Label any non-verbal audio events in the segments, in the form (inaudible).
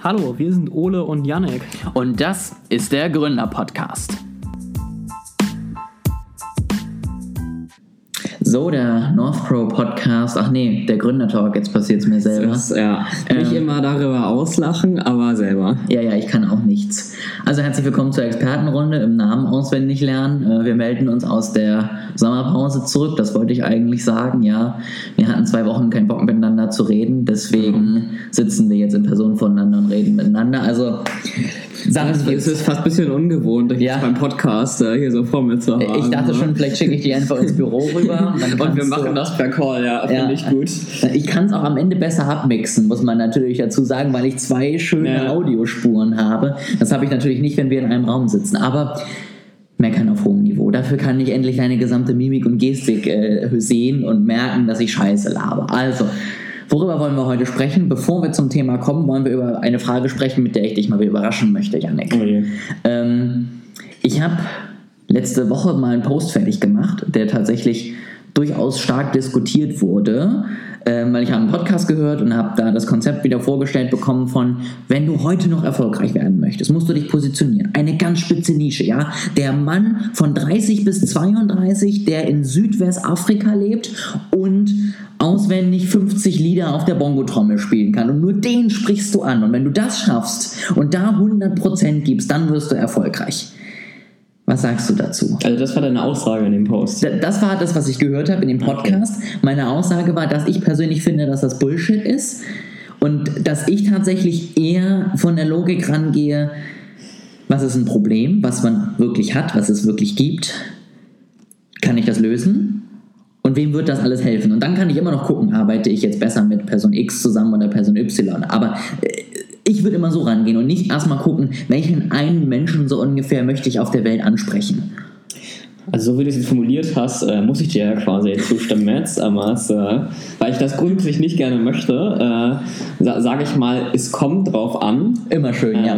Hallo, wir sind Ole und Janek. Und das ist der Gründer-Podcast. So, der North Pro Podcast. Ach nee, der Gründertalk, jetzt passiert es mir selber. Das, ja, nicht Ähm. immer darüber auslachen, aber selber. Ja, ja, ich kann auch nichts. Also herzlich willkommen zur Expertenrunde im Namen auswendig lernen. Äh, Wir melden uns aus der Sommerpause zurück. Das wollte ich eigentlich sagen, ja. Wir hatten zwei Wochen keinen Bock miteinander zu reden, deswegen sitzen wir jetzt in Person voneinander und reden miteinander. Also Sachen Es ist fast ein bisschen ungewohnt, Ja. beim Podcast äh, hier so vor mir zu haben. Ich dachte schon, vielleicht schicke ich die einfach ins Büro (laughs) rüber. dann Und wir machen das per Call, ja, Ja. finde ich gut. Ich kann es auch am Ende besser abmixen, muss man natürlich dazu sagen, weil ich zwei schöne Ja. Audiospuren habe. Das habe ich natürlich nicht, wenn wir in einem Raum sitzen. Aber meckern auf hohem Niveau. Dafür kann ich endlich deine gesamte Mimik und Gestik äh, sehen und merken, dass ich Scheiße laber. Also, worüber wollen wir heute sprechen? Bevor wir zum Thema kommen, wollen wir über eine Frage sprechen, mit der ich dich mal wieder überraschen möchte, Janek. Oh je. Ähm, ich habe letzte Woche mal einen Post fertig gemacht, der tatsächlich durchaus stark diskutiert wurde, ähm, weil ich habe einen Podcast gehört und habe da das Konzept wieder vorgestellt bekommen von, wenn du heute noch erfolgreich werden möchtest, musst du dich positionieren. Eine ganz spitze Nische, ja. Der Mann von 30 bis 32, der in Südwestafrika lebt und auswendig 50 Lieder auf der Bongo-Trommel spielen kann. Und nur den sprichst du an. Und wenn du das schaffst und da 100% gibst, dann wirst du erfolgreich. Was sagst du dazu? Also das war deine Aussage in dem Post. Das war das, was ich gehört habe in dem Podcast. Meine Aussage war, dass ich persönlich finde, dass das Bullshit ist und dass ich tatsächlich eher von der Logik rangehe, was ist ein Problem, was man wirklich hat, was es wirklich gibt, kann ich das lösen und wem wird das alles helfen? Und dann kann ich immer noch gucken, arbeite ich jetzt besser mit Person X zusammen oder Person Y. Aber äh, ich würde immer so rangehen und nicht erstmal gucken, welchen einen Menschen so ungefähr möchte ich auf der Welt ansprechen. Also so wie du es jetzt formuliert hast, äh, muss ich dir ja quasi zustimmen jetzt, aber es, äh, weil ich das grundsätzlich nicht gerne möchte, äh, sa sage ich mal, es kommt drauf an. Immer schön, ja.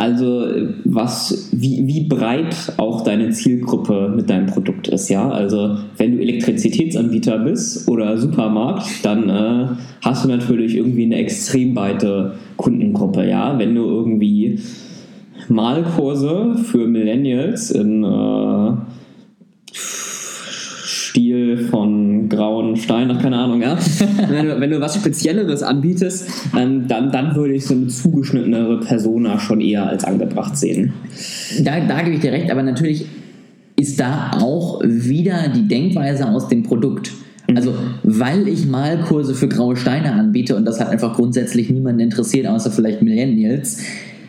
Also was, wie, wie breit auch deine Zielgruppe mit deinem Produkt ist, ja. Also wenn du Elektrizitätsanbieter bist oder Supermarkt, dann äh, hast du natürlich irgendwie eine extrem weite Kundengruppe, ja. Wenn du irgendwie Malkurse für Millennials in äh, Von grauen Stein, ach keine Ahnung, ja. (laughs) wenn, du, wenn du was Spezielleres anbietest, ähm, dann, dann würde ich so eine zugeschnittenere Persona schon eher als angebracht sehen. Da, da gebe ich dir recht, aber natürlich ist da auch wieder die Denkweise aus dem Produkt. Also, weil ich Malkurse für graue Steine anbiete und das hat einfach grundsätzlich niemanden interessiert, außer vielleicht Millennials,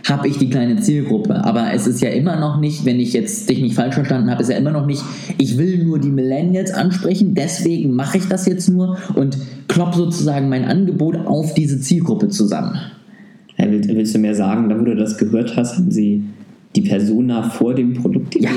habe ich die kleine Zielgruppe. Aber es ist ja immer noch nicht, wenn ich jetzt dich nicht falsch verstanden habe, ist ja immer noch nicht, ich will nur die Millennials ansprechen, deswegen mache ich das jetzt nur und klopp sozusagen mein Angebot auf diese Zielgruppe zusammen. Willst, du mir sagen, da wo du das gehört hast, haben sie die Persona vor dem Produkt Ja.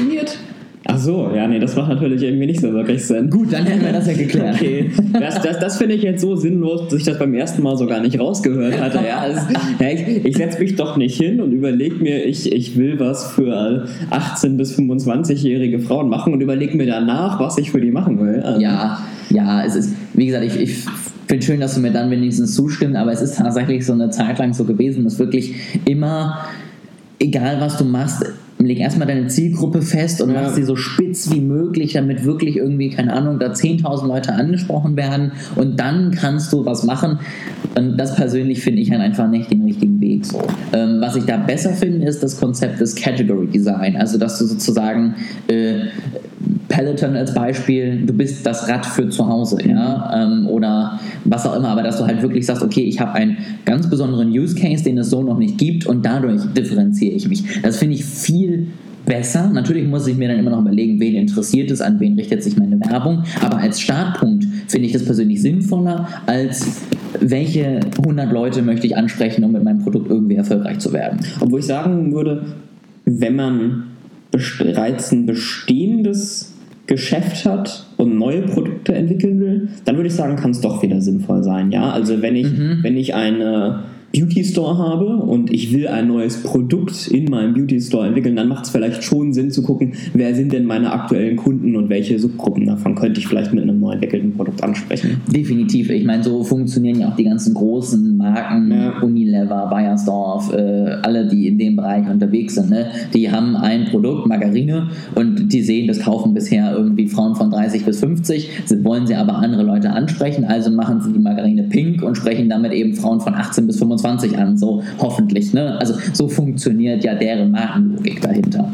Ach so, ja, nee, das macht natürlich irgendwie nicht so wirklich Sinn. Gut, dann hätten wir das ja (laughs) geklärt. Okay, das, das, das finde ich jetzt so sinnlos, dass ich das beim ersten Mal so gar nicht rausgehört hatte. Ja, also, ich ich setze mich doch nicht hin und überlege mir, ich, ich will was für 18- bis 25-jährige Frauen machen und überlege mir danach, was ich für die machen will. Also, Ja, ja, es ist, wie gesagt, ich, ich finde schön, dass du mir dann wenigstens zustimmst, aber es ist tatsächlich so eine Zeit lang so gewesen, dass wirklich immer, egal was du machst, leg erstmal deine Zielgruppe fest und Ja. mach sie so spitz wie möglich, damit wirklich irgendwie, keine Ahnung, da 10.000 Leute angesprochen werden und dann kannst du was machen. Und das persönlich finde ich halt einfach nicht den richtigen Weg. So. Ähm, was ich da besser finde, ist das Konzept des Category Design. Also, dass du sozusagen äh, Peloton als Beispiel, du bist das Rad für zu Hause, ja, ähm, oder was auch immer, aber dass du halt wirklich sagst, okay, ich habe einen ganz besonderen Use Case, den es so noch nicht gibt und dadurch differenziere ich mich. Das finde ich viel besser. Natürlich muss ich mir dann immer noch überlegen, wen interessiert es, an wen richtet sich meine Werbung, aber als Startpunkt finde ich das persönlich sinnvoller, als welche 100 Leute möchte ich ansprechen, um mit meinem Produkt irgendwie erfolgreich zu werden. Obwohl ich sagen würde, wenn man bereits ein bestehendes Geschäft hat und neue Produkte entwickeln will, dann würde ich sagen, kann es doch wieder sinnvoll sein. Ja, also wenn ich, wenn ich eine Beauty Store habe und ich will ein neues Produkt in meinem Beauty Store entwickeln, dann macht es vielleicht schon Sinn zu gucken, wer sind denn meine aktuellen Kunden und welche Subgruppen davon könnte ich vielleicht mit einem neu entwickelten Produkt ansprechen. Definitiv. Ich meine, so funktionieren ja auch die ganzen großen Marken, Ja. Unilever, Bayersdorf, äh, alle, die in dem Bereich unterwegs sind, ne? die haben ein Produkt, Margarine, und die sehen, das kaufen bisher irgendwie Frauen von 30 bis 50, sie wollen sie aber andere Leute ansprechen, also machen sie die Margarine pink und sprechen damit eben Frauen von 18 bis 25 an, so hoffentlich. Ne? Also so funktioniert ja deren Markenlogik dahinter.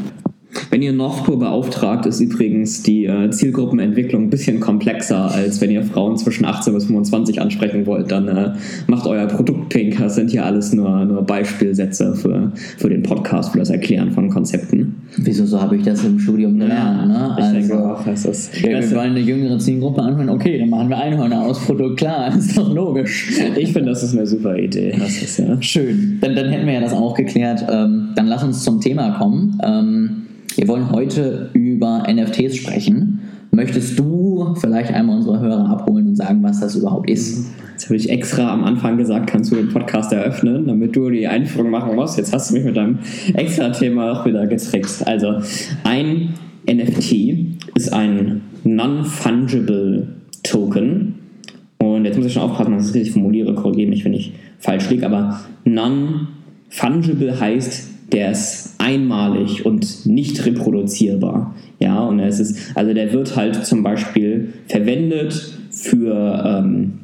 Wenn ihr Northpol beauftragt, ist übrigens die äh, Zielgruppenentwicklung ein bisschen komplexer, als wenn ihr Frauen zwischen 18 bis 25 ansprechen wollt. Dann äh, macht euer Produkt pink. Das sind hier alles nur, nur Beispielsätze für, für den Podcast, für das Erklären von Konzepten. Wieso so habe ich das im Studium gelernt? Ne? Ich denke Also, auch, das ist. Ja, wir wollen eine jüngere Zielgruppe anschauen. Okay, dann machen wir Einhörner aus Produkt. Klar, (laughs) ist doch logisch. Ich finde, das ist eine super Idee. Das ist ja. Schön. Dann, dann hätten wir ja das auch geklärt. Ähm, dann lass uns zum Thema kommen. Ähm, wir wollen heute über NFTs sprechen. Möchtest du vielleicht einmal unsere Hörer abholen und sagen, was das überhaupt ist? Jetzt habe ich extra am Anfang gesagt, kannst du den Podcast eröffnen, damit du die Einführung machen musst. Jetzt hast du mich mit deinem extra-Thema auch wieder getrickst. Also, ein NFT ist ein Non-Fungible Token. Und jetzt muss ich schon aufpassen, dass ich es richtig formuliere, korrigiere mich, wenn ich falsch liege, aber Non-Fungible heißt, der ist einmalig und nicht reproduzierbar. Ja, und es ist, also der wird halt zum Beispiel verwendet für ähm,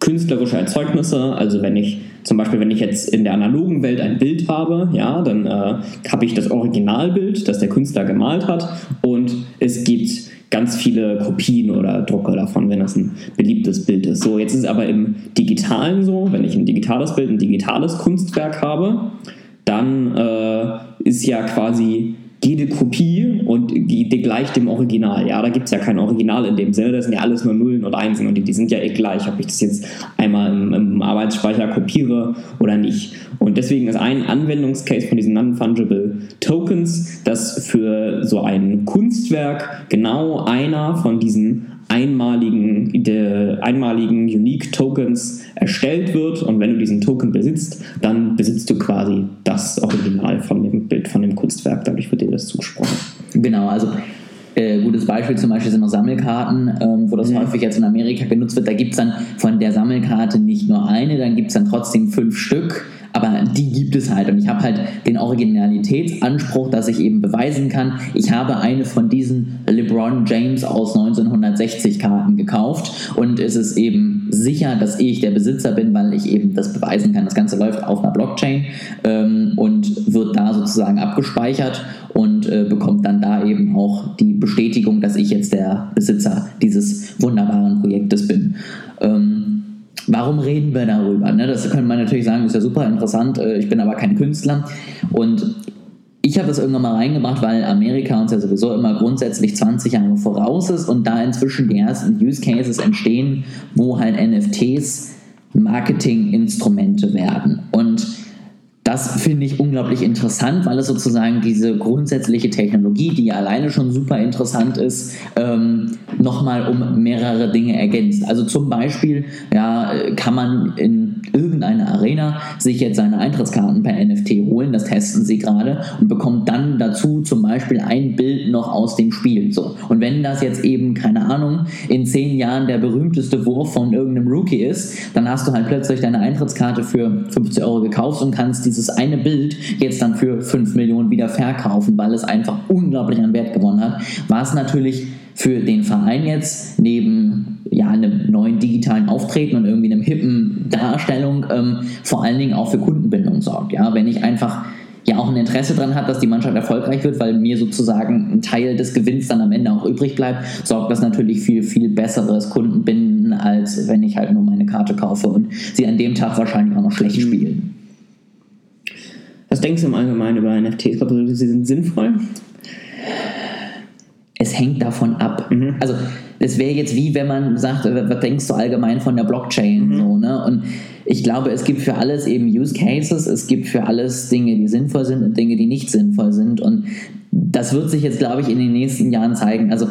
künstlerische Erzeugnisse. Also wenn ich zum Beispiel, wenn ich jetzt in der analogen Welt ein Bild habe, ja, dann äh, habe ich das Originalbild, das der Künstler gemalt hat, und es gibt ganz viele Kopien oder Drucke davon, wenn das ein beliebtes Bild ist. So, jetzt ist es aber im Digitalen so, wenn ich ein digitales Bild, ein digitales Kunstwerk habe, dann äh, ist ja quasi jede Kopie und die, gleich dem Original. Ja, da gibt es ja kein Original in dem Sinne, das sind ja alles nur Nullen und Einsen und die, die sind ja eh gleich, ob ich das jetzt einmal im, im Arbeitsspeicher kopiere oder nicht. Und deswegen ist ein Anwendungscase von diesen Non-Fungible Tokens, dass für so ein Kunstwerk genau einer von diesen einmaligen, der einmaligen Unique Tokens erstellt wird und wenn du diesen Token besitzt, dann besitzt du quasi das Original von dem Bild, von dem Kunstwerk, dadurch wird dir das zugesprochen. Genau, also äh, gutes Beispiel zum Beispiel sind noch Sammelkarten, ähm, wo das Mhm. häufig jetzt in Amerika genutzt wird. Da gibt es dann von der Sammelkarte nicht nur eine, dann gibt es dann trotzdem fünf Stück, aber die gibt es halt. Und ich habe halt den Originalitätsanspruch, dass ich eben beweisen kann, ich habe eine von diesen LeBron James aus 1960 Karten gekauft und es ist eben sicher, dass ich der Besitzer bin, weil ich eben das beweisen kann. Das Ganze läuft auf einer Blockchain ähm, und wird da sozusagen abgespeichert und äh, bekommt dann da eben auch die Bestätigung, dass ich jetzt der Besitzer dieses wunderbaren Projektes bin. Warum reden wir darüber? Ne? Das könnte man natürlich sagen, ist ja super interessant. äh, Ich bin aber kein Künstler. Und ich habe das irgendwann mal reingebracht, weil Amerika uns ja sowieso immer grundsätzlich 20 Jahre voraus ist und da inzwischen die ersten Use Cases entstehen, wo halt NFTs Marketinginstrumente werden. Und das finde ich unglaublich interessant, weil es sozusagen diese grundsätzliche Technologie, die ja alleine schon super interessant ist, ähm, nochmal um mehrere Dinge ergänzt. Also zum Beispiel ja, kann man in irgendeiner Arena sich jetzt seine Eintrittskarten per NFT holen, das testen sie gerade und bekommt dann dazu zum Beispiel ein Bild noch aus dem Spiel. So. Und wenn das jetzt eben, keine Ahnung, in zehn Jahren der berühmteste Wurf von irgendeinem Rookie ist, dann hast du halt plötzlich deine Eintrittskarte für 50 Euro gekauft und kannst dieses eine Bild jetzt dann für 5 Millionen wieder verkaufen, weil es einfach unglaublich an Wert gewonnen hat. Was natürlich für den Verein jetzt neben digitalen Auftreten und irgendwie einem hippen Darstellung ähm, vor allen Dingen auch für Kundenbindung sorgt. Ja? Wenn ich einfach ja auch ein Interesse daran hat, dass die Mannschaft erfolgreich wird, weil mir sozusagen ein Teil des Gewinns dann am Ende auch übrig bleibt, sorgt das natürlich für viel besseres Kundenbinden, als wenn ich halt nur meine Karte kaufe und sie an dem Tag wahrscheinlich auch noch schlecht spielen. Was denkst du im Allgemeinen über NFTs? Glaubst du, sie sind sinnvoll? es hängt davon ab. Also es wäre jetzt wie, wenn man sagt, äh, was denkst du allgemein von der Blockchain? So, ne? Und ich glaube, es gibt für alles eben Use Cases, es gibt für alles Dinge, die sinnvoll sind und Dinge, die nicht sinnvoll sind. Und das wird sich jetzt, glaube ich, in den nächsten Jahren zeigen. Also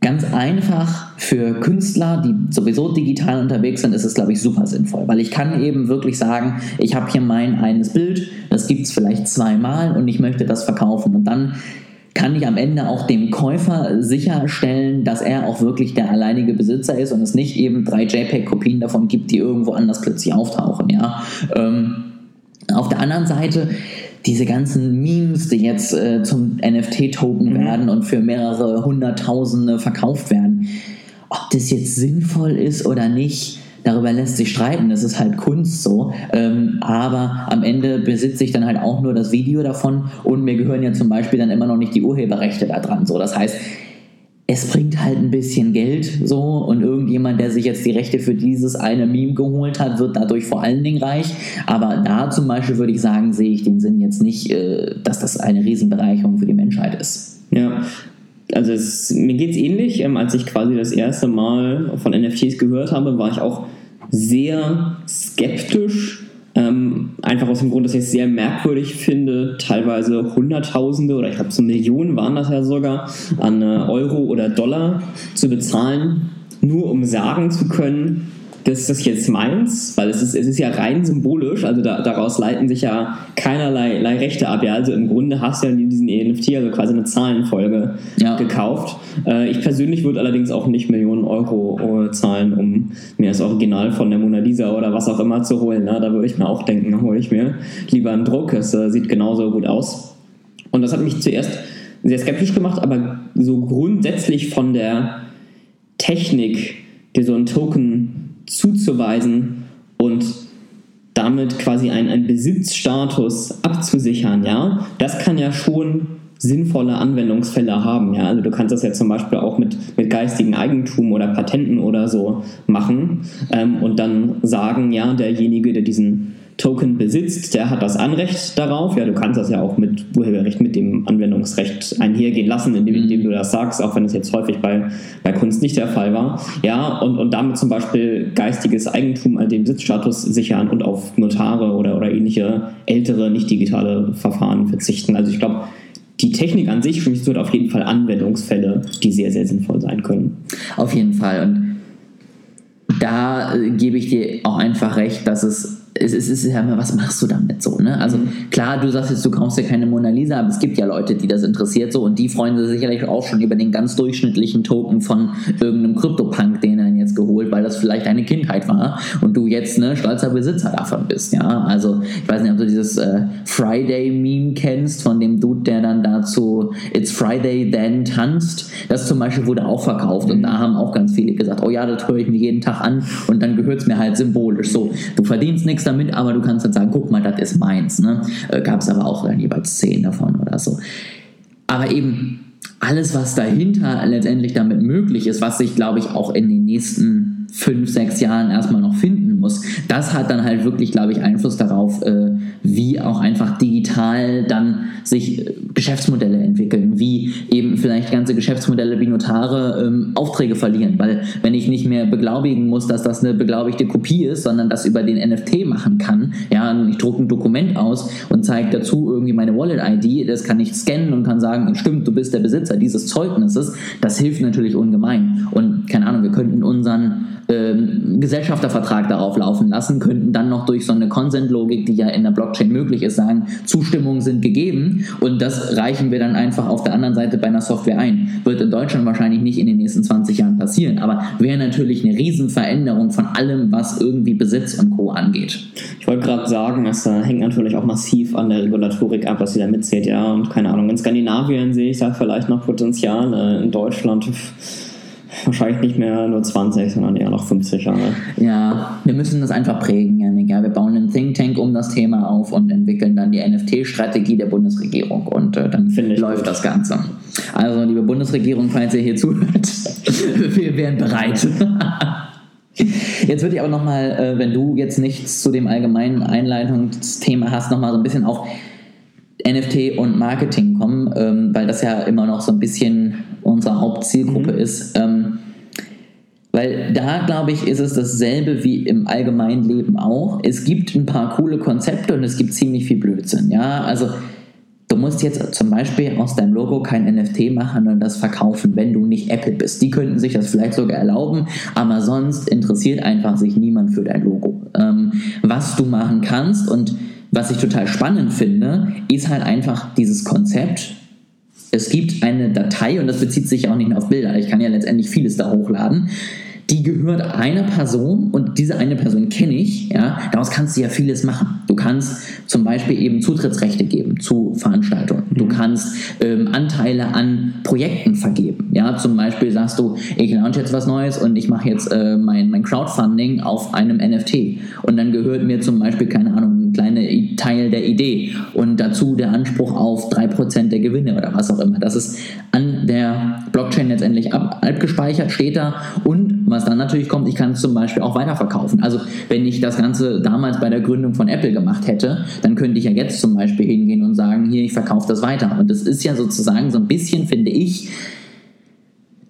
ganz einfach für Künstler, die sowieso digital unterwegs sind, ist es, glaube ich, super sinnvoll. Weil ich kann eben wirklich sagen, ich habe hier mein eines Bild, das gibt es vielleicht zweimal und ich möchte das verkaufen. Und dann kann ich am Ende auch dem Käufer sicherstellen, dass er auch wirklich der alleinige Besitzer ist und es nicht eben drei JPEG-Kopien davon gibt, die irgendwo anders plötzlich auftauchen. Ja? Ähm, auf der anderen Seite diese ganzen Memes, die jetzt äh, zum NFT-Token mhm. werden und für mehrere Hunderttausende verkauft werden, ob das jetzt sinnvoll ist oder nicht, darüber lässt sich streiten, das ist halt Kunst so. Ähm, aber am Ende besitze ich dann halt auch nur das Video davon und mir gehören ja zum Beispiel dann immer noch nicht die Urheberrechte da dran. So. Das heißt, es bringt halt ein bisschen Geld so und irgendjemand, der sich jetzt die Rechte für dieses eine Meme geholt hat, wird dadurch vor allen Dingen reich. Aber da zum Beispiel würde ich sagen, sehe ich den Sinn jetzt nicht, äh, dass das eine Riesenbereicherung für die Menschheit ist. Ja, also es, mir geht es ähnlich. Ähm, als ich quasi das erste Mal von NFTs gehört habe, war ich auch sehr skeptisch. Ähm, einfach aus dem Grund, dass ich es sehr merkwürdig finde, teilweise Hunderttausende oder ich glaube so Millionen waren das ja sogar, an äh, Euro oder Dollar zu bezahlen, nur um sagen zu können, das ist das jetzt meins, weil es ist, es ist ja rein symbolisch, also da, daraus leiten sich ja keinerlei Rechte ab. Ja? Also im Grunde hast du ja in diesen NFT also quasi eine Zahlenfolge ja. gekauft. Äh, ich persönlich würde allerdings auch nicht Millionen Euro zahlen, um mir das Original von der Mona Lisa oder was auch immer zu holen. Ne? Da würde ich mir auch denken, hole ich mir lieber einen Druck. Es äh, sieht genauso gut aus. Und das hat mich zuerst sehr skeptisch gemacht, aber so grundsätzlich von der Technik, die so ein Token zuzuweisen und damit quasi einen, Besitzstatus abzusichern, ja, das kann ja schon sinnvolle Anwendungsfälle haben. Ja? Also du kannst das ja zum Beispiel auch mit, mit geistigen Eigentum oder Patenten oder so machen ähm, und dann sagen, ja, derjenige, der diesen Token besitzt, der hat das Anrecht darauf. Ja, du kannst das ja auch mit Urheberrecht, mit dem Anwendungsrecht einhergehen lassen, indem, indem du das sagst, auch wenn es jetzt häufig bei, bei Kunst nicht der Fall war. Ja, und, und damit zum Beispiel geistiges Eigentum an den Besitzstatus sichern und auf Notare oder, oder ähnliche ältere, nicht digitale Verfahren verzichten. Also ich glaube, die Technik an sich wird auf jeden Fall Anwendungsfälle, die sehr, sehr sinnvoll sein können. Auf jeden Fall. Und da äh, gebe ich dir auch einfach recht, dass es es ist, es ist ja immer, was machst du damit so, ne? Also mhm. klar, du sagst jetzt, du kaufst ja keine Mona Lisa, aber es gibt ja Leute, die das interessiert so und die freuen sich sicherlich auch schon über den ganz durchschnittlichen Token von irgendeinem Krypto-Punk, den weil das vielleicht deine Kindheit war und du jetzt ne, stolzer Besitzer davon bist, ja? Also ich weiß nicht, ob du dieses äh, Friday-Meme kennst von dem Dude, der dann dazu It's Friday then tanzt. Das zum Beispiel wurde auch verkauft und da haben auch ganz viele gesagt, oh ja, das höre ich mir jeden Tag an und dann gehört es mir halt symbolisch so. Du verdienst nichts damit, aber du kannst dann sagen, guck mal, das ist meins. Ne? Äh, Gab es aber auch dann jeweils zehn davon oder so. Aber eben alles, was dahinter letztendlich damit möglich ist, was sich, glaube ich, auch in den nächsten fünf, sechs Jahren erstmal noch finden muss, das hat dann halt wirklich, glaube ich, Einfluss darauf, äh, wie auch einfach digital dann sich äh, Geschäftsmodelle entwickeln, wie eben vielleicht ganze Geschäftsmodelle wie Notare ähm, Aufträge verlieren, weil wenn ich nicht mehr beglaubigen muss, dass das eine beglaubigte Kopie ist, sondern das über den NFT machen kann, ja, ich drucke ein Dokument aus und zeige dazu irgendwie meine Wallet-ID, das kann ich scannen und kann sagen, stimmt, du bist der Besitzer dieses Zeugnisses, das hilft natürlich ungemein. Und keine Ahnung, wir könnten unseren ähm, Gesellschaftervertrag darauf laufen lassen, könnten dann noch durch so eine Consent-Logik, die ja in der Blockchain möglich ist, sagen, Zustimmungen sind gegeben und das reichen wir dann einfach auf der anderen Seite bei einer Software ein. Wird in Deutschland wahrscheinlich nicht in den nächsten 20 Jahren passieren, aber wäre natürlich eine Riesenveränderung von allem, was irgendwie Besitz und Co. angeht. Ich wollte gerade sagen, es äh, hängt natürlich auch massiv an der Regulatorik ab, was sie da mitzählt, ja, und keine Ahnung, in Skandinavien sehe ich da vielleicht noch Potenzial, äh, in Deutschland wahrscheinlich nicht mehr nur 20, sondern eher noch 50 Jahre. Ja, wir müssen das einfach prägen, Janik. Ja, wir bauen einen Think Tank um das Thema auf und entwickeln dann die NFT-Strategie der Bundesregierung und äh, dann läuft gut. das Ganze. Also, liebe Bundesregierung, falls ihr hier zuhört, (laughs) wir wären bereit. (laughs) Jetzt würde ich aber nochmal, äh, wenn du jetzt nichts zu dem allgemeinen Einleitungsthema hast, nochmal so ein bisschen auf NFT und Marketing kommen, ähm, weil das ja immer noch so ein bisschen unsere Hauptzielgruppe mhm. ist. Weil da, glaube ich, ist es dasselbe wie im allgemeinen Leben auch. Es gibt ein paar coole Konzepte und es gibt ziemlich viel Blödsinn. Ja, also du musst jetzt zum Beispiel aus deinem Logo kein NFT machen und das verkaufen, wenn du nicht Apple bist. Die könnten sich das vielleicht sogar erlauben, aber sonst interessiert einfach sich niemand für dein Logo. Ähm, was du machen kannst und was ich total spannend finde, ist halt einfach dieses Konzept, es gibt eine Datei und das bezieht sich auch nicht nur auf Bilder. Ich kann ja letztendlich vieles da hochladen die gehört einer Person und diese eine Person kenne ich, ja, daraus kannst du ja vieles machen. Du kannst zum Beispiel eben Zutrittsrechte geben zu Veranstaltungen. Du kannst ähm, Anteile an Projekten vergeben. Ja, zum Beispiel sagst du, ich launch jetzt was Neues und ich mache jetzt äh, mein, mein Crowdfunding auf einem NFT. Und dann gehört mir zum Beispiel, keine Ahnung, kleiner Teil der Idee und dazu der Anspruch auf 3% der Gewinne oder was auch immer. Das ist an der Blockchain letztendlich ab, abgespeichert, steht da und was dann natürlich kommt, ich kann es zum Beispiel auch weiterverkaufen. Also wenn ich das Ganze damals bei der Gründung von Apple gemacht hätte, dann könnte ich ja jetzt zum Beispiel hingehen und sagen, hier, ich verkaufe das weiter. Und das ist ja sozusagen so ein bisschen, finde ich,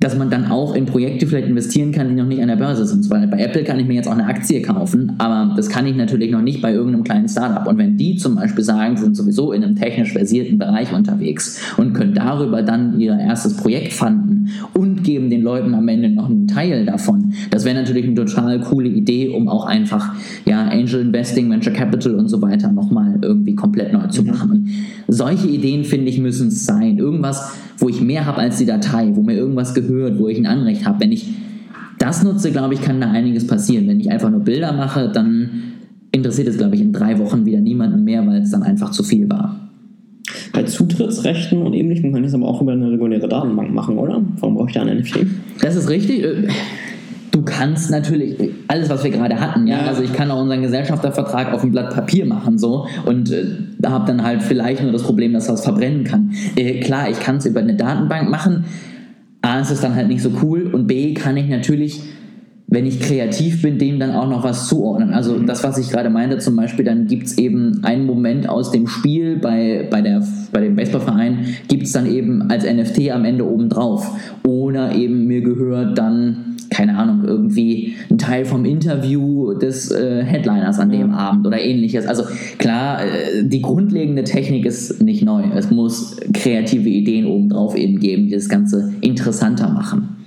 dass man dann auch in Projekte vielleicht investieren kann, die noch nicht an der Börse sind. Weil bei Apple kann ich mir jetzt auch eine Aktie kaufen, aber das kann ich natürlich noch nicht bei irgendeinem kleinen Startup. Und wenn die zum Beispiel sagen, sind sowieso in einem technisch versierten Bereich unterwegs und können darüber dann ihr erstes Projekt fanden und geben den Leuten am Ende noch einen Teil davon, das wäre natürlich eine total coole Idee, um auch einfach ja, Angel Investing, Venture Capital und so weiter nochmal irgendwie komplett neu zu mhm. machen. Und solche Ideen, finde ich, müssen es sein. Irgendwas, wo ich mehr habe als die Datei, wo mir irgendwas gehört, wo ich ein Anrecht habe. Wenn ich das nutze, glaube ich, kann da einiges passieren. Wenn ich einfach nur Bilder mache, dann interessiert es, glaube ich, in drei Wochen wieder niemanden mehr, weil es dann einfach zu viel war. Bei Zutrittsrechten und ähnlichem kann ich es aber auch über eine reguläre Datenbank machen, oder? Warum brauche ich da ein NFT? Das ist richtig. Äh, du kannst natürlich alles, was wir gerade hatten, ja, also ich kann auch unseren Gesellschaftervertrag auf ein Blatt Papier machen so und äh, habe dann halt vielleicht nur das Problem, dass das verbrennen kann. Äh, klar, ich kann es über eine Datenbank machen. A ist es dann halt nicht so cool und B kann ich natürlich wenn ich kreativ bin, dem dann auch noch was zuordnen. Also mhm. das, was ich gerade meinte, zum Beispiel, dann gibt es eben einen Moment aus dem Spiel bei, bei, der, bei dem Baseballverein, gibt es dann eben als NFT am Ende oben drauf. Oder eben mir gehört dann keine Ahnung, irgendwie ein Teil vom Interview des äh, Headliners an dem Abend oder ähnliches. Also klar, äh, die grundlegende Technik ist nicht neu. Es muss kreative Ideen obendrauf eben geben, die das Ganze interessanter machen.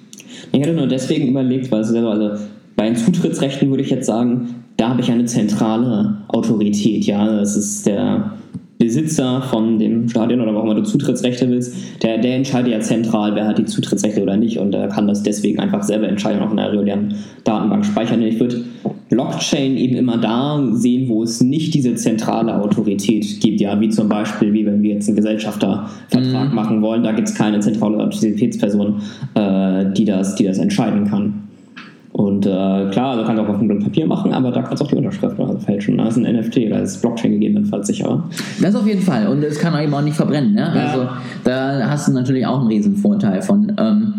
Ich hätte nur deswegen überlegt, weil also bei den Zutrittsrechten würde ich jetzt sagen, da habe ich eine zentrale Autorität. Ja, das ist der Besitzer von dem Stadion oder warum du Zutrittsrechte willst, der, der entscheidet ja zentral, wer hat die Zutrittsrechte oder nicht und er kann das deswegen einfach selber entscheiden, auch in einer regulären Datenbank speichern. Ich würde Blockchain eben immer da sehen, wo es nicht diese zentrale Autorität gibt, ja, wie zum Beispiel, wie wenn wir jetzt einen Gesellschaftervertrag mhm. machen wollen, da gibt es keine zentrale Autoritätsperson, äh, die, das, die das entscheiden kann. Und äh, klar, du kannst auch auf einem Papier machen, aber da kannst du auch die Unterschrift also fälschen. Da ist ein NFT, da ist Blockchain gegebenenfalls sicherer. Das auf jeden Fall. Und es kann eben auch nicht verbrennen. Ne? Ja. Also da hast du natürlich auch einen riesen Vorteil von. Ähm,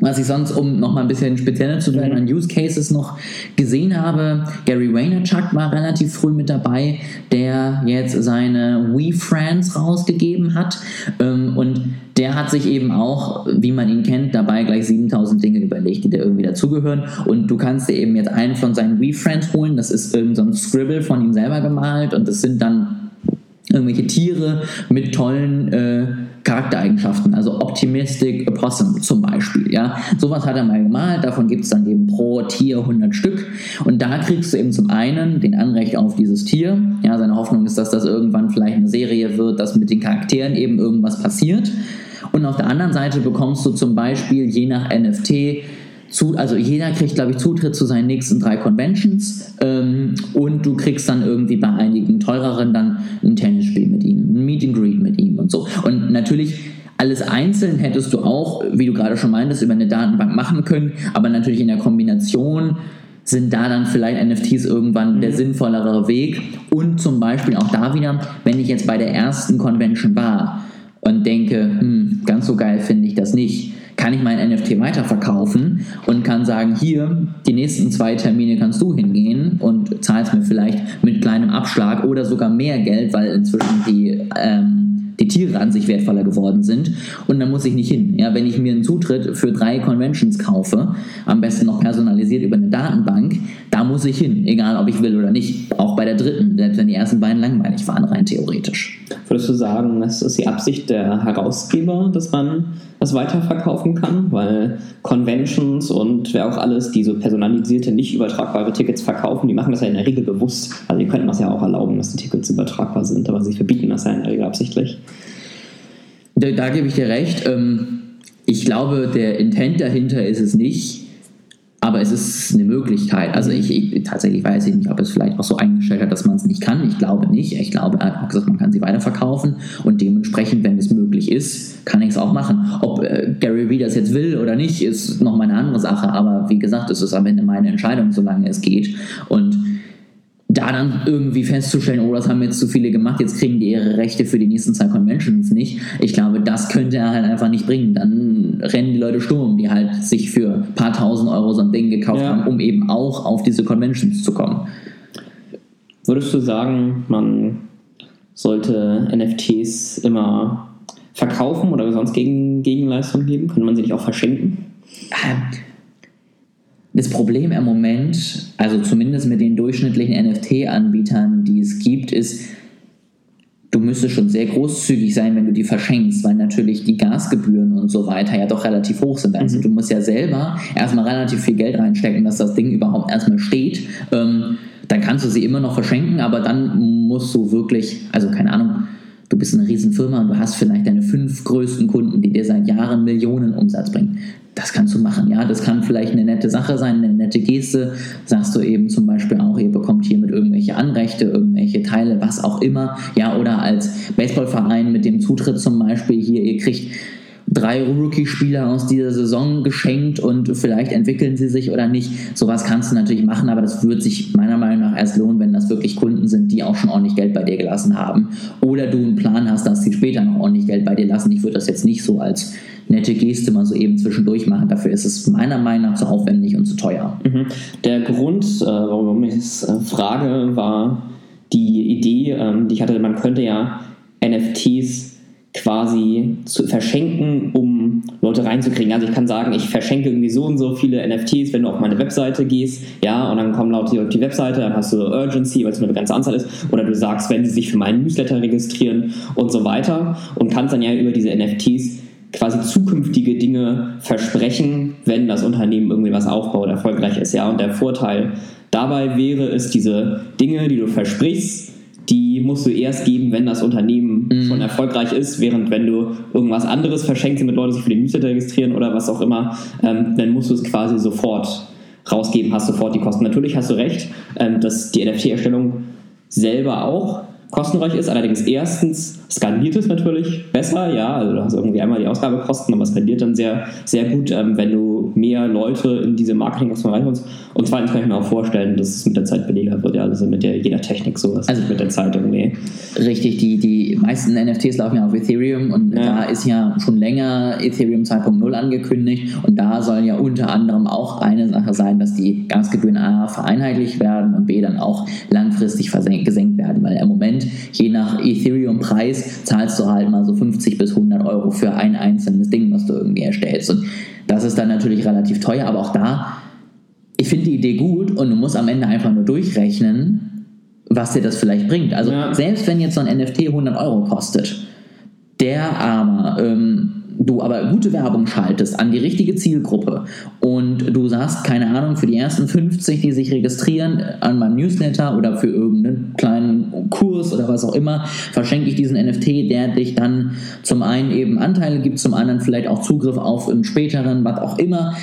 was ich sonst, um noch mal ein bisschen spezieller zu werden, mhm. an Use Cases noch gesehen habe, Gary Vaynerchuk war relativ früh mit dabei, der jetzt seine We Friends rausgegeben hat. Ähm, und der hat sich eben auch, wie man ihn kennt, dabei gleich 7000 Dinge überlegt, die da irgendwie dazugehören. Und du kannst dir eben jetzt einen von seinen We Friends holen. Das ist irgendein so Scribble von ihm selber gemalt. Und das sind dann irgendwelche Tiere mit tollen äh, Charaktereigenschaften, also Optimistic Opossum zum Beispiel. Ja? Sowas hat er mal gemalt, davon gibt es dann eben pro Tier 100 Stück. Und da kriegst du eben zum einen den Anrecht auf dieses Tier. Ja, seine Hoffnung ist, dass das irgendwann vielleicht eine Serie wird, dass mit den Charakteren eben irgendwas passiert. Und auf der anderen Seite bekommst du zum Beispiel je nach NFT zu, also jeder kriegt, glaube ich, Zutritt zu seinen nächsten drei Conventions ähm, und du kriegst dann irgendwie bei einigen teureren dann einen natürlich alles einzeln hättest du auch, wie du gerade schon meintest, über eine Datenbank machen können, aber natürlich in der Kombination sind da dann vielleicht NFTs irgendwann der mhm. sinnvollere Weg. Und zum Beispiel auch da wieder, wenn ich jetzt bei der ersten Convention war und denke, hm, ganz so geil finde ich das nicht, kann ich mein NFT weiterverkaufen und kann sagen, hier, die nächsten zwei Termine kannst du hingehen und zahlst mir vielleicht mit kleinem Abschlag oder sogar mehr Geld, weil inzwischen die ähm, die Tiere an sich wertvoller geworden sind. Und dann muss ich nicht hin. Ja, wenn ich mir einen Zutritt für drei Conventions kaufe, am besten noch personalisiert über eine Datenbank, da muss ich hin, egal ob ich will oder nicht. Auch bei der dritten, selbst wenn die ersten beiden langweilig waren, rein theoretisch. Würdest du sagen, das ist die Absicht der Herausgeber, dass man das weiterverkaufen kann? Weil Conventions und wer auch alles, die so personalisierte, nicht übertragbare Tickets verkaufen, die machen das ja in der Regel bewusst. Also die könnten das ja auch erlauben, dass die Tickets übertragbar sind, aber sie verbieten das ja in der Regel absichtlich. Da, da gebe ich dir recht. Ähm, ich glaube, der Intent dahinter ist es nicht, aber es ist eine Möglichkeit. Also ich, ich tatsächlich weiß ich nicht, ob es vielleicht auch so eingestellt hat, dass man es nicht kann. Ich glaube nicht. Ich glaube, er hat auch gesagt, man kann sie weiterverkaufen und dementsprechend, wenn es möglich ist, kann ich es auch machen. Ob äh, Gary Vee das jetzt will oder nicht, ist noch mal eine andere Sache. Aber wie gesagt, es ist am Ende meine Entscheidung, solange es geht. Und da dann irgendwie festzustellen, oh, das haben jetzt zu viele gemacht, jetzt kriegen die ihre Rechte für die nächsten zwei Conventions nicht. Ich glaube, das könnte er halt einfach nicht bringen. Dann rennen die Leute Sturm, die halt sich für ein paar tausend Euro so ein Ding gekauft ja. haben, um eben auch auf diese Conventions zu kommen. Würdest du sagen, man sollte NFTs immer verkaufen oder sonst gegen Gegenleistung geben? Könnte man sie nicht auch verschenken? Das Problem im Moment, also zumindest mit den durchschnittlichen NFT-Anbietern, die es gibt, ist, du müsstest schon sehr großzügig sein, wenn du die verschenkst, weil natürlich die Gasgebühren und so weiter ja doch relativ hoch sind. Also mhm. du musst ja selber erstmal relativ viel Geld reinstecken, dass das Ding überhaupt erstmal steht. Ähm, dann kannst du sie immer noch verschenken, aber dann musst du wirklich, also keine Ahnung, du bist eine Riesenfirma und du hast vielleicht deine fünf größten Kunden, die dir seit Jahren Millionen Umsatz bringen das kannst du machen, ja. Das kann vielleicht eine nette Sache sein, eine nette Geste. Sagst du eben zum Beispiel auch, ihr bekommt hiermit irgendwelche Anrechte, irgendwelche Teile, was auch immer, ja. Oder als Baseballverein mit dem Zutritt zum Beispiel hier, ihr kriegt drei Rookie-Spieler aus dieser Saison geschenkt und vielleicht entwickeln sie sich oder nicht. Sowas kannst du natürlich machen, aber das wird sich meiner Meinung nach erst lohnen, wenn das wirklich Kunden sind, die auch schon ordentlich Geld bei dir gelassen haben. Oder du einen Plan hast, dass sie später noch ordentlich Geld bei dir lassen. Ich würde das jetzt nicht so als nette Geste mal so eben zwischendurch machen. Dafür ist es meiner Meinung nach zu aufwendig und zu teuer. Mhm. Der Grund, äh, warum ich es äh, frage, war die Idee, ähm, die ich hatte, man könnte ja NFTs quasi zu verschenken, um Leute reinzukriegen. Also ich kann sagen, ich verschenke irgendwie so und so viele NFTs, wenn du auf meine Webseite gehst, ja, und dann kommen Leute auf die Webseite, dann hast du Urgency, weil es eine ganze Anzahl ist, oder du sagst, wenn sie sich für meinen Newsletter registrieren und so weiter und kannst dann ja über diese NFTs quasi zukünftige Dinge versprechen, wenn das Unternehmen irgendwie was aufbaut, erfolgreich ist, ja, und der Vorteil dabei wäre es, diese Dinge, die du versprichst, die musst du erst geben, wenn das Unternehmen mhm. schon erfolgreich ist, während wenn du irgendwas anderes verschenkst, damit Leute sich für den Newsletter registrieren oder was auch immer, ähm, dann musst du es quasi sofort rausgeben, hast sofort die Kosten. Natürlich hast du recht, ähm, dass die NFT-Erstellung selber auch kostenreich ist. Allerdings erstens skaliert es natürlich besser, ja, also du hast irgendwie einmal die Ausgabekosten, aber es skaliert dann sehr, sehr gut, ähm, wenn du mehr Leute in diese Marketing-Kosten reinholst. Und zweitens kann ich mir auch vorstellen, dass es mit der Zeit billiger wird, ja, also mit der, jeder Technik so, also mit der Zeit irgendwie. Richtig, die, die meisten NFTs laufen ja auf Ethereum und ja. da ist ja schon länger Ethereum 2.0 angekündigt und da soll ja unter anderem auch eine Sache sein, dass die Gasgebühren A vereinheitlicht werden und B dann auch langfristig gesenkt werden, weil im Moment Moment, je nach Ethereum-Preis, zahlst du halt mal so 50 bis 100 Euro für ein einzelnes Ding, was du irgendwie erstellst. Und das ist dann natürlich relativ teuer, aber auch da, ich finde die Idee gut und du musst am Ende einfach nur durchrechnen, was dir das vielleicht bringt. Also ja. selbst wenn jetzt so ein NFT 100 Euro kostet, der Armer, ähm, du aber gute Werbung schaltest an die richtige Zielgruppe und du sagst, keine Ahnung, für die ersten 50, die sich registrieren an meinem Newsletter oder für irgendeinen kleinen Kurs oder was auch immer, verschenke ich diesen NFT, der dich dann zum einen eben Anteile gibt, zum anderen vielleicht auch Zugriff auf einen späteren, was auch immer.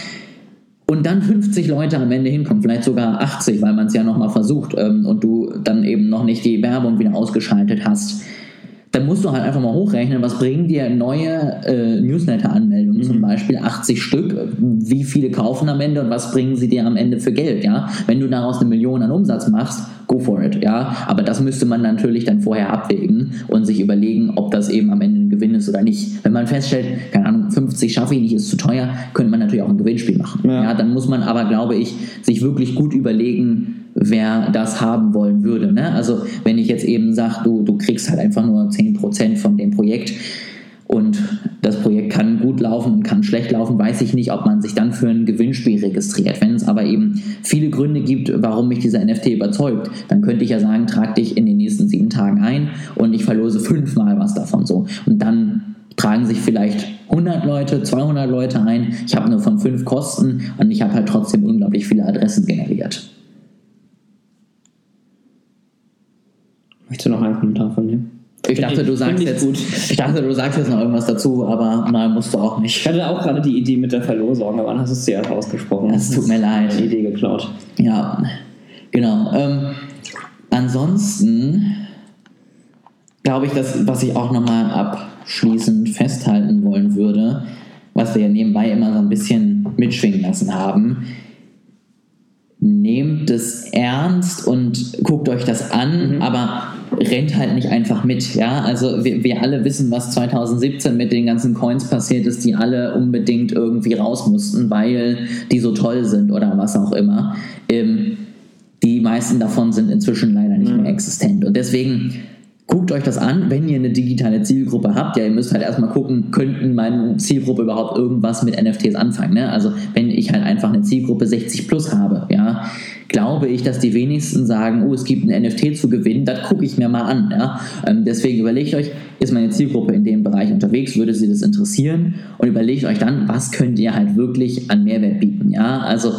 Und dann 50 Leute am Ende hinkommen, vielleicht sogar 80, weil man es ja nochmal versucht ähm, und du dann eben noch nicht die Werbung wieder ausgeschaltet hast dann musst du halt einfach mal hochrechnen, was bringen dir neue äh, Newsletter-Anmeldungen, mhm. zum Beispiel 80 Stück, wie viele kaufen am Ende und was bringen sie dir am Ende für Geld, ja? Wenn du daraus eine Million an Umsatz machst, go for it, ja? Aber das müsste man natürlich dann vorher abwägen und sich überlegen, ob das eben am Ende ein Gewinn ist oder nicht. Wenn man feststellt, keine Ahnung, 50 schaffe ich nicht, ist zu teuer, könnte man natürlich auch ein Gewinnspiel machen. Ja. ja dann muss man aber, glaube ich, sich wirklich gut überlegen, wer das haben wollen würde. Ne? Also wenn ich jetzt eben sage, du, du kriegst halt einfach nur 10% von dem Projekt und das Projekt kann gut laufen und kann schlecht laufen, weiß ich nicht, ob man sich dann für ein Gewinnspiel registriert. Wenn es aber eben viele Gründe gibt, warum mich dieser NFT überzeugt, dann könnte ich ja sagen, trag dich in den nächsten sieben Tagen ein und ich verlose fünfmal was davon so. Und dann tragen sich vielleicht 100 Leute, 200 Leute ein. Ich habe nur von fünf Kosten und ich habe halt trotzdem unglaublich viele Adressen generiert. Du noch einen Kommentar von dir? Ich dachte, du sagst ich jetzt, gut. (laughs) ich dachte, du sagst jetzt noch irgendwas dazu, aber nein, musst du auch nicht. Ich hatte auch gerade die Idee mit der Verlosung, aber dann hast du es dir ausgesprochen. Es tut mir leid. Die Idee geklaut. Ja, genau. Ähm, ansonsten glaube ich, dass, was ich auch nochmal abschließend festhalten wollen würde, was wir ja nebenbei immer so ein bisschen mitschwingen lassen haben, nehmt es ernst und guckt euch das an, aber rennt halt nicht einfach mit. Ja, also wir, wir alle wissen, was 2017 mit den ganzen Coins passiert ist, die alle unbedingt irgendwie raus mussten, weil die so toll sind oder was auch immer. Ähm, die meisten davon sind inzwischen leider nicht mehr existent. Und deswegen guckt euch das an, wenn ihr eine digitale Zielgruppe habt. Ja, ihr müsst halt erstmal gucken, könnten meine Zielgruppe überhaupt irgendwas mit NFTs anfangen. Ne? Also wenn ich halt einfach eine Zielgruppe 60 plus habe, ja, glaube ich, dass die wenigsten sagen, oh, es gibt ein NFT zu gewinnen, das gucke ich mir mal an. Ja? Ähm, deswegen überlegt euch, ist meine Zielgruppe in dem Bereich unterwegs, würde sie das interessieren und überlegt euch dann, was könnt ihr halt wirklich an Mehrwert bieten. Ja, also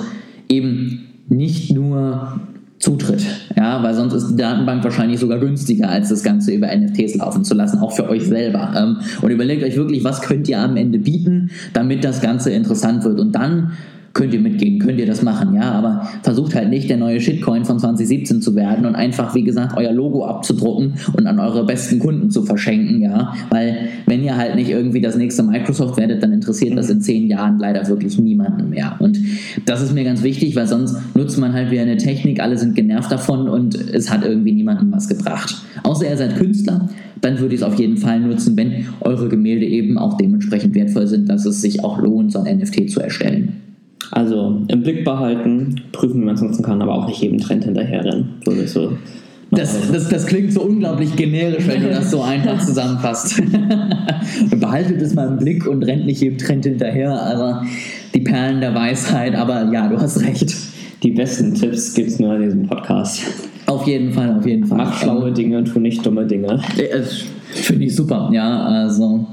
eben nicht nur Zutritt, ja, weil sonst ist die Datenbank wahrscheinlich sogar günstiger, als das Ganze über NFTs laufen zu lassen, auch für euch selber. Ähm, und überlegt euch wirklich, was könnt ihr am Ende bieten, damit das Ganze interessant wird. Und dann könnt ihr mitgehen, könnt ihr das machen, ja, aber versucht halt nicht der neue Shitcoin von 2017 zu werden und einfach, wie gesagt, euer Logo abzudrucken und an eure besten Kunden zu verschenken, ja, weil wenn ihr halt nicht irgendwie das nächste Microsoft werdet, dann interessiert das in zehn Jahren leider wirklich niemanden mehr und das ist mir ganz wichtig, weil sonst nutzt man halt wieder eine Technik, alle sind genervt davon und es hat irgendwie niemandem was gebracht. Außer ihr seid Künstler, dann würde ich es auf jeden Fall nutzen, wenn eure Gemälde eben auch dementsprechend wertvoll sind, dass es sich auch lohnt, so ein NFT zu erstellen. Blick behalten, prüfen, wie man es nutzen kann, aber auch nicht jedem Trend hinterherrennen. Ist so. Das, das, das klingt so unglaublich generisch, wenn du das so einfach zusammenfasst. (laughs) Behaltet es mal im Blick und rennt nicht jedem Trend hinterher. Also die Perlen der Weisheit, aber ja, du hast recht. Die besten Tipps gibt es nur in diesem Podcast. Auf jeden Fall, auf jeden Fall. Mach schlaue Dinge, tu nicht dumme Dinge. Äh, Finde ich super, ja, also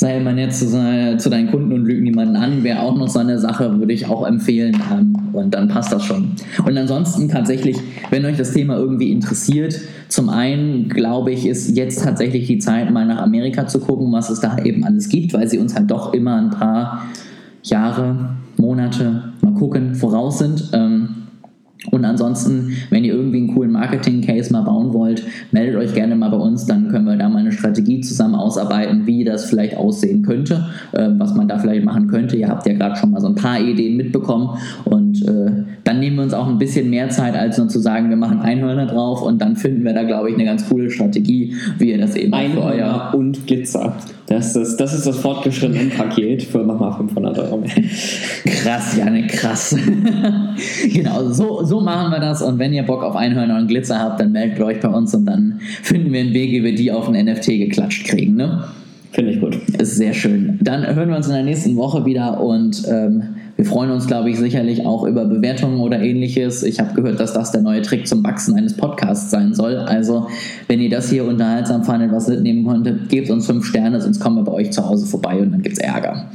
sei immer nett zu, zu deinen Kunden und lügen niemanden an, wäre auch noch so eine Sache, würde ich auch empfehlen ähm, und dann passt das schon. Und ansonsten tatsächlich, wenn euch das Thema irgendwie interessiert, zum einen glaube ich, ist jetzt tatsächlich die Zeit, mal nach Amerika zu gucken, was es da eben alles gibt, weil sie uns halt doch immer ein paar Jahre, Monate, mal gucken, voraus sind. Ähm, und ansonsten, wenn ihr irgendwie einen coolen Marketing-Case mal bauen wollt, meldet euch gerne mal bei uns, dann können wir da mal eine Strategie zusammen ausarbeiten, wie das vielleicht aussehen könnte, äh, was man da vielleicht machen könnte. Ihr habt ja gerade schon mal so ein paar Ideen mitbekommen und äh, dann nehmen wir uns auch ein bisschen mehr Zeit, als nur zu sagen, wir machen Einhörner drauf und dann finden wir da, glaube ich, eine ganz coole Strategie, wie ihr das eben Einhörner und Glitzer. Das ist, das ist das fortgeschrittene Paket für nochmal 500 Euro mehr. Krass, Janne, krass. (laughs) genau, so, so machen wir das. Und wenn ihr Bock auf Einhörner und Glitzer habt, dann meldet euch bei uns und dann finden wir einen Weg, wie wir die auf ein NFT geklatscht kriegen. Ne? Finde ich gut. Ist sehr schön. Dann hören wir uns in der nächsten Woche wieder und ähm, wir freuen uns, glaube ich, sicherlich auch über Bewertungen oder ähnliches. Ich habe gehört, dass das der neue Trick zum Wachsen eines Podcasts sein soll. Also, wenn ihr das hier unterhaltsam fandet, was mitnehmen konntet, gebt uns fünf Sterne, sonst kommen wir bei euch zu Hause vorbei und dann gibt's Ärger.